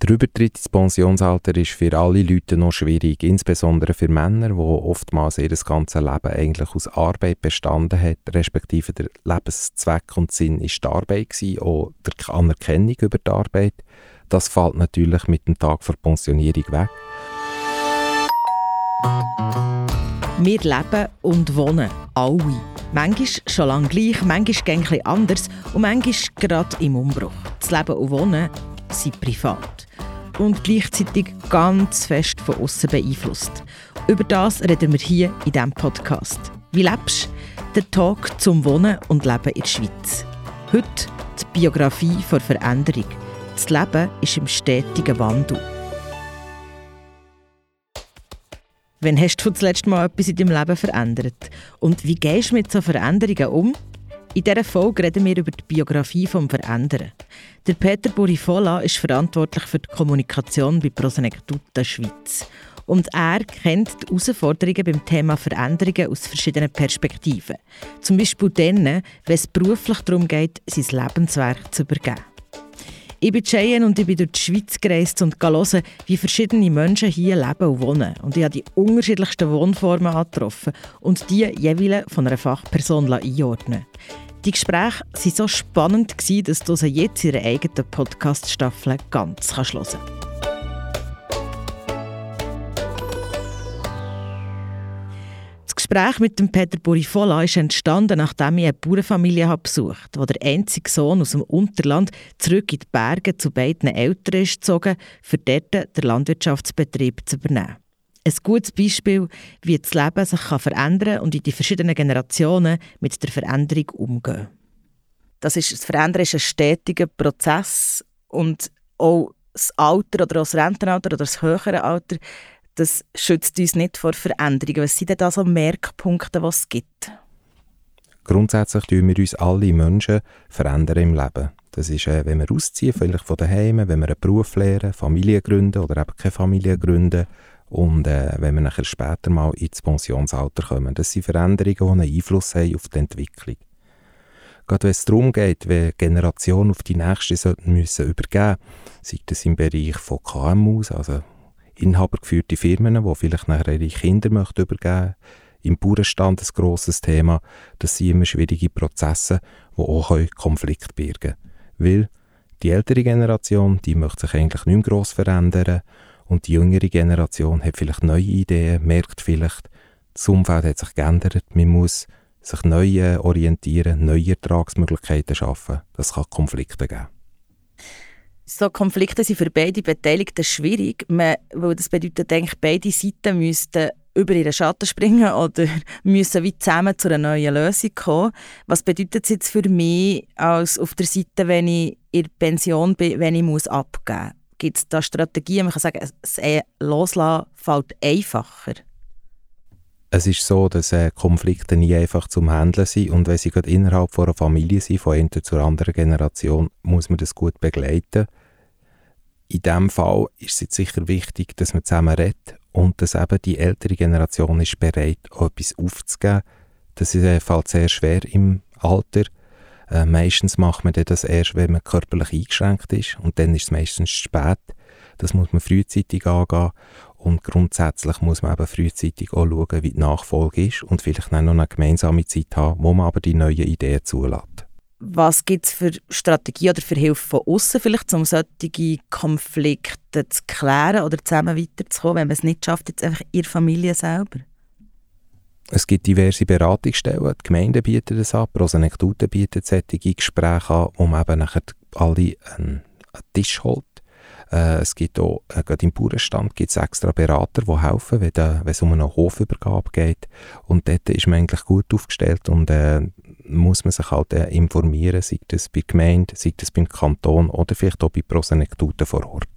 Der Übertritt ins Pensionsalter ist für alle Leute noch schwierig, insbesondere für Männer, die oftmals ihr ganzes Leben eigentlich aus Arbeit bestanden hat, respektive der Lebenszweck und Sinn ist die Arbeit gewesen, auch die Anerkennung über die Arbeit. Das fällt natürlich mit dem Tag der Pensionierung weg. Wir leben und wohnen, alle. Manchmal schon lange gleich, manchmal ein anders und manchmal gerade im Umbruch. Das Leben und Wohnen sind privat und gleichzeitig ganz fest von außen beeinflusst. Über das reden wir hier in diesem Podcast. Wie lebst du? Der Talk zum Wohnen und Leben in der Schweiz. Heute die Biografie vor Veränderung. Das Leben ist im stetigen Wandel. Wann hast du das letzte Mal etwas in deinem Leben verändert? Und wie gehst du mit solchen Veränderungen um? In dieser Folge reden wir über die Biografie vom Verändern. Der Peter Burifola ist verantwortlich für die Kommunikation bei Prosenectute Schweiz. Und er kennt die Herausforderungen beim Thema Veränderungen aus verschiedenen Perspektiven. Zum Beispiel dann, wenn es beruflich darum geht, sein Lebenswerk zu übergeben. Ich bin Cheyenne und ich bin durch die Schweiz gereist und hören, wie verschiedene Menschen hier leben und wohnen. Und ich habe die unterschiedlichsten Wohnformen angetroffen und die jeweils von einer Fachperson einordnen Die Gespräche waren so spannend, dass du sie jetzt in ihrer eigenen Podcast-Staffel ganz hören kannst. Gespräch mit dem Peter Burifola ist entstanden, nachdem ich eine Bauernfamilie besucht habe, wo der einzige Sohn aus dem Unterland zurück in die Berge zu beiden Eltern ist gezogen, für dort den Landwirtschaftsbetrieb zu übernehmen. Ein gutes Beispiel, wie das Leben sich verändern kann und wie die verschiedenen Generationen mit der Veränderung umgehen. Das, ist, das Verändern ist ein stetiger Prozess und auch das Alter oder das Rentenalter oder das höhere Alter das schützt uns nicht vor Veränderungen. Was sind denn da so Merkpunkte, die es gibt? Grundsätzlich tun wir uns alle Menschen verändern im Leben. Das ist, äh, wenn wir ausziehen, vielleicht von daheim, wenn wir einen Beruf lernen, Familie gründen oder eben keine Familie gründen und äh, wenn wir nachher später mal ins Pensionsalter kommen. Das sind Veränderungen, die einen Einfluss haben auf die Entwicklung. Gerade wenn es darum geht, wie Generationen auf die nächste sollten müssen übergeben, sei das im Bereich von KMUs, also inhabergeführte Firmen, die vielleicht nachher ihre Kinder möchten übergeben Im Bauernstand ein grosses Thema. Das sind immer schwierige Prozesse, die auch Konflikt birgen Weil die ältere Generation, die möchte sich eigentlich nicht mehr gross verändern und die jüngere Generation hat vielleicht neue Ideen, merkt vielleicht, das Umfeld hat sich geändert, man muss sich neu orientieren, neue Ertragsmöglichkeiten schaffen. Das kann Konflikte geben. So Konflikte sind für beide Beteiligten schwierig, weil das bedeutet, denke beide Seiten müssten über ihren Schatten springen oder müssen wie zusammen zu einer neuen Lösung kommen. Was bedeutet es jetzt für mich als auf der Seite, wenn ich in Pension bin, wenn ich muss abgeben muss? Gibt es da Strategien? Man kann sagen, das Loslassen fällt einfacher. Es ist so, dass äh, Konflikte nie einfach zum Handeln sind und wenn sie gerade innerhalb von einer Familie sind, von einer zur anderen Generation, muss man das gut begleiten in diesem Fall ist es jetzt sicher wichtig, dass man zusammen redet und dass eben die ältere Generation ist bereit, auch etwas aufzugeben. Das ist, äh, fällt sehr schwer im Alter. Äh, meistens macht man das erst, wenn man körperlich eingeschränkt ist und dann ist es meistens zu spät. Das muss man frühzeitig angehen und grundsätzlich muss man eben frühzeitig auch schauen, wie die Nachfolge ist und vielleicht noch eine gemeinsame Zeit haben, wo man aber die neuen Ideen zulässt. Was gibt es für Strategien oder für Hilfe von außen vielleicht, um solche Konflikte zu klären oder zusammen weiterzukommen, wenn man es nicht schafft, jetzt einfach in der Familie selber? Es gibt diverse Beratungsstellen, die Gemeinden bieten das an, Prosenektute bietet solche Gespräche an, wo man eben nachher alle einen, einen Tisch holt. Äh, es gibt auch, äh, gerade im Bauernstand gibt es extra Berater, die helfen, wenn, wenn es um eine Hofübergabe geht. Und dort ist man eigentlich gut aufgestellt und äh, muss man sich halt äh, informieren, sei das bei der Gemeinde, sei das beim Kanton oder vielleicht auch bei Prosenektuten vor Ort.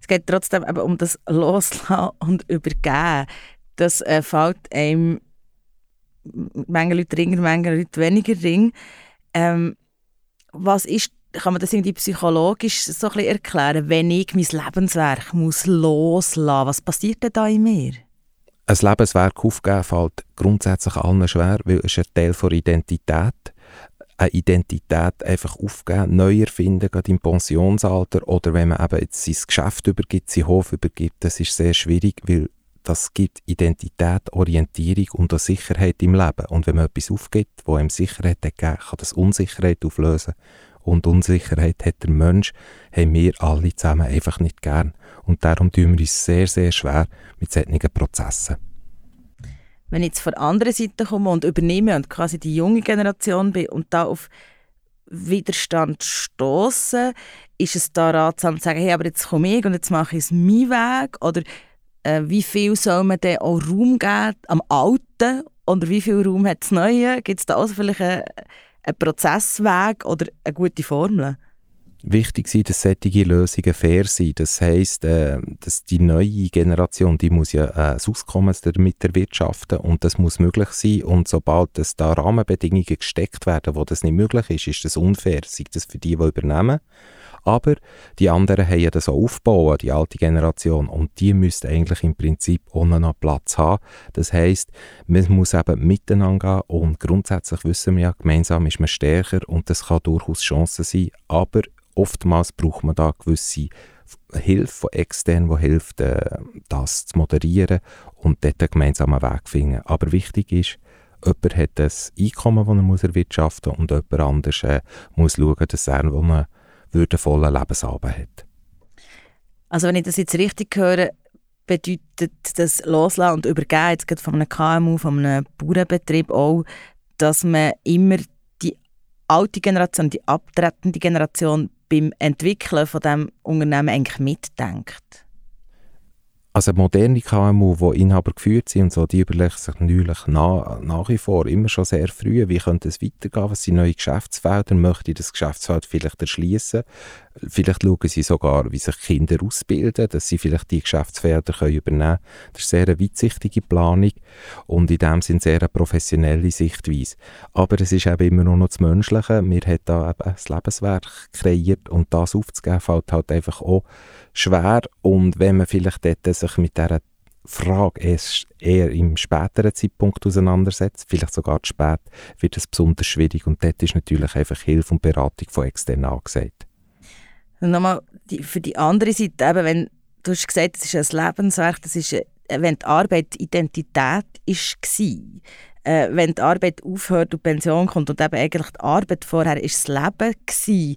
Es geht trotzdem eben um das Loslassen und Übergeben. Das äh, fällt einem manche Leute ringer, manche Leute weniger ring. Ähm, was ist, kann man das irgendwie psychologisch so ein bisschen erklären, wenn ich mein Lebenswerk muss loslassen muss? Was passiert denn da in mir? ein Lebenswerk aufgeben fällt grundsätzlich allen schwer, weil es ein Teil der Identität eine Identität einfach aufgeben, neu erfinden, gerade im Pensionsalter oder wenn man eben jetzt sein Geschäft übergibt, seinen Hof übergibt, das ist sehr schwierig, weil das gibt Identität, Orientierung und eine Sicherheit im Leben. Und wenn man etwas aufgibt, wo einem Sicherheit gegeben kann das Unsicherheit auflösen. Und Unsicherheit hat der Mensch, haben wir alle zusammen einfach nicht gern. Und darum tun wir uns sehr, sehr schwer mit solchen Prozessen. Wenn ich jetzt von der anderen Seite komme und übernehme und quasi die junge Generation bin und da auf Widerstand stoße, ist es da ratsam zu sagen, hey, aber jetzt komme ich und jetzt mache ich es meinen Weg? Oder äh, wie viel soll man denn auch Raum geben am Alten oder wie viel Raum hat das Neue? Gibt es da also vielleicht einen, einen Prozessweg oder eine gute Formel? Wichtig ist, dass solche Lösungen fair sind. Das heisst, äh, dass die neue Generation, die muss ja äh, das Auskommen damit erwirtschaften und das muss möglich sein. Und sobald es da Rahmenbedingungen gesteckt werden, wo das nicht möglich ist, ist das unfair. Sei das für die, die übernehmen aber die anderen haben das auch aufgebaut, die alte Generation. Und die müsste eigentlich im Prinzip auch noch Platz haben. Das heisst, man muss eben miteinander gehen und grundsätzlich wissen wir ja, gemeinsam ist man stärker und das kann durchaus Chancen sein. Aber oftmals braucht man da gewisse Hilfe von extern, die hilft, äh, das zu moderieren und dort einen gemeinsamen Weg finden. Aber wichtig ist, jemand hat ein Einkommen, das er erwirtschaften muss und jemand anders äh, muss schauen, dass er einen würdevollen Lebensabend hat. Also wenn ich das jetzt richtig höre, bedeutet das Loslassen und Übergeben jetzt gerade von einem KMU, von einem Bauernbetrieb auch, dass man immer die alte Generation, die abtretende Generation beim Entwickeln von dem Unternehmen eigentlich mitdenkt? Also moderne KMU, die Inhaber geführt sind und so, die überlegen sich natürlich nach, nach wie vor immer schon sehr früh, wie könnte es weitergehen, was sind neue Geschäftsfelder, möchte ich das Geschäftsfeld vielleicht erschließen, vielleicht schauen sie sogar, wie sich Kinder ausbilden, dass sie vielleicht die Geschäftsfelder können übernehmen können. Das ist sehr eine weitsichtige Planung und in dem Sinne sehr eine professionelle Sichtweise. Aber es ist eben immer noch das Menschliche, wir haben da eben das Lebenswerk kreiert und das aufzugeben, fällt halt einfach auch schwer und wenn man vielleicht dort sich mit dieser Frage erst eher im späteren Zeitpunkt auseinandersetzt, vielleicht sogar zu spät, wird es besonders schwierig und dort ist natürlich einfach Hilfe und Beratung von extern angesagt. nochmal die, für die andere Seite, eben, wenn du hast gesagt, es ist ein Lebenswerk, das ist, äh, wenn die Arbeit Identität war, äh, wenn die Arbeit aufhört und Pension kommt und eben eigentlich die Arbeit vorher ist das Leben gewesen,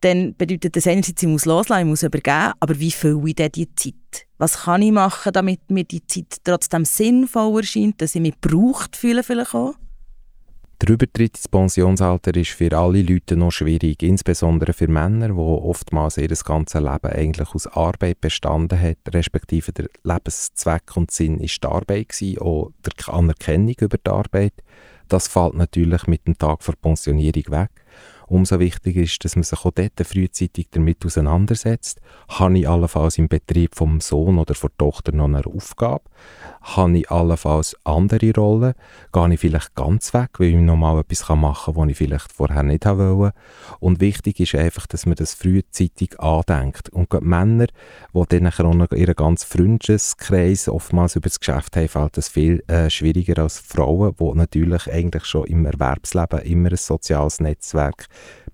dann bedeutet das einerseits, ich muss loslassen, ich muss übergeben, aber wie fülle ich denn die Zeit? Was kann ich machen, damit mir die Zeit trotzdem sinnvoll erscheint, dass ich mich gebraucht fühle vielleicht auch? Der Übertritt ins Pensionsalter ist für alle Leute noch schwierig, insbesondere für Männer, die oftmals ihr ganzes Leben eigentlich aus Arbeit bestanden hat, respektive der Lebenszweck und Sinn ist die Arbeit gewesen, auch die Anerkennung über die Arbeit. Das fällt natürlich mit dem Tag vor Pensionierung weg. Umso wichtiger ist, dass man sich auch dort frühzeitig damit auseinandersetzt. Habe ich allenfalls im Betrieb vom Sohn oder der Tochter noch eine Aufgabe? Habe ich allenfalls andere Rollen? Gehe ich vielleicht ganz weg, weil ich noch mal etwas machen kann, was ich vielleicht vorher nicht wollte? Und wichtig ist einfach, dass man das frühzeitig andenkt. Und gerade Männer, die dann auch noch ihren ganz Freundeskreis oftmals über das Geschäft haben, fällt das viel äh, schwieriger als Frauen, die natürlich eigentlich schon im Erwerbsleben immer ein soziales Netzwerk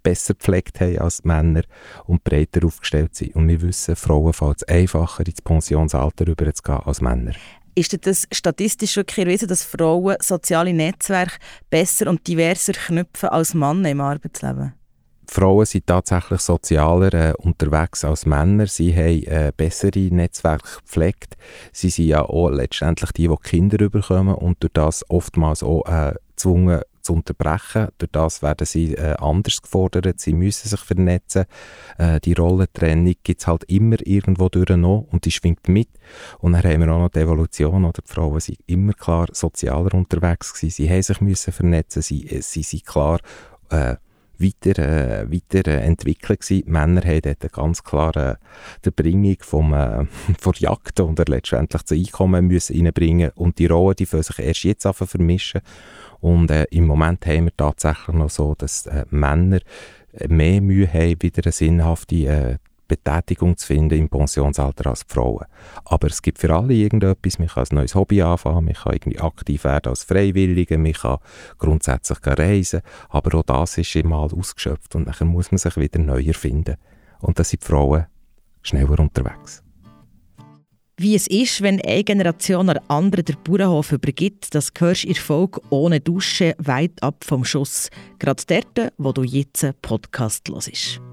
besser gepflegt haben als Männer und breiter aufgestellt sind. Und wir wissen, Frauen fällt es einfacher, ins Pensionsalter überzugehen als Männer. Ist das statistisch wirklich erwiesen, dass Frauen soziale Netzwerke besser und diverser knüpfen als Männer im Arbeitsleben? Frauen sind tatsächlich sozialer äh, unterwegs als Männer. Sie haben äh, bessere Netzwerke gepflegt. Sie sind ja auch letztendlich die, die Kinder bekommen und durch das oftmals auch äh, gezwungen zu unterbrechen. Durch das werden sie äh, anders gefordert, sie müssen sich vernetzen. Äh, die Rollentrennung gibt es halt immer irgendwo durch noch und die schwingt mit. Und dann haben wir auch noch die Evolution, oder die Frauen sind immer klar sozialer unterwegs gewesen, sie haben sich müssen vernetzen, sie, äh, sie sind klar äh, weiter, äh, weiter äh, gewesen. Die Männer haben dort ganz klar äh, die Bringung vom, äh, von Jagd und letztendlich das Einkommen müssen reinbringen und die Rollen, die sich erst jetzt vermischen und äh, im Moment haben wir tatsächlich noch so, dass äh, Männer mehr Mühe haben, wieder eine sinnhafte äh, Betätigung zu finden im Pensionsalter als Frauen. Aber es gibt für alle irgendetwas. Man kann ein neues Hobby anfangen, man kann irgendwie aktiv werden als Freiwillige, man kann grundsätzlich reisen, aber auch das ist mal ausgeschöpft und dann muss man sich wieder neu erfinden. Und da sind die Frauen schneller unterwegs. Wie es ist, wenn eine Generation an andere den Bauernhof übergibt, das hörst du in Folge «Ohne Dusche» weit ab vom Schuss. Gerade dort, wo du jetzt einen Podcast hörst.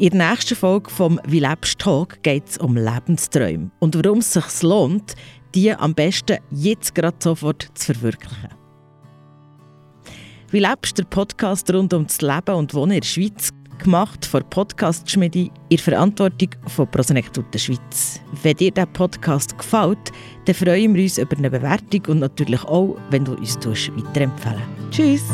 In der nächsten Folge vom «Wie lebst Talk» geht es um Lebensträume und warum es sich lohnt, die am besten jetzt gerade sofort zu verwirklichen. «Wie lebst» der Podcast rund um das Leben und Wohnen in der Schweiz gemacht von Podcast-Schmiede in Verantwortung von Prosenectute Schweiz. Wenn dir dieser Podcast gefällt, dann freuen wir uns über eine Bewertung und natürlich auch, wenn du uns weiterempfehlen Tschüss!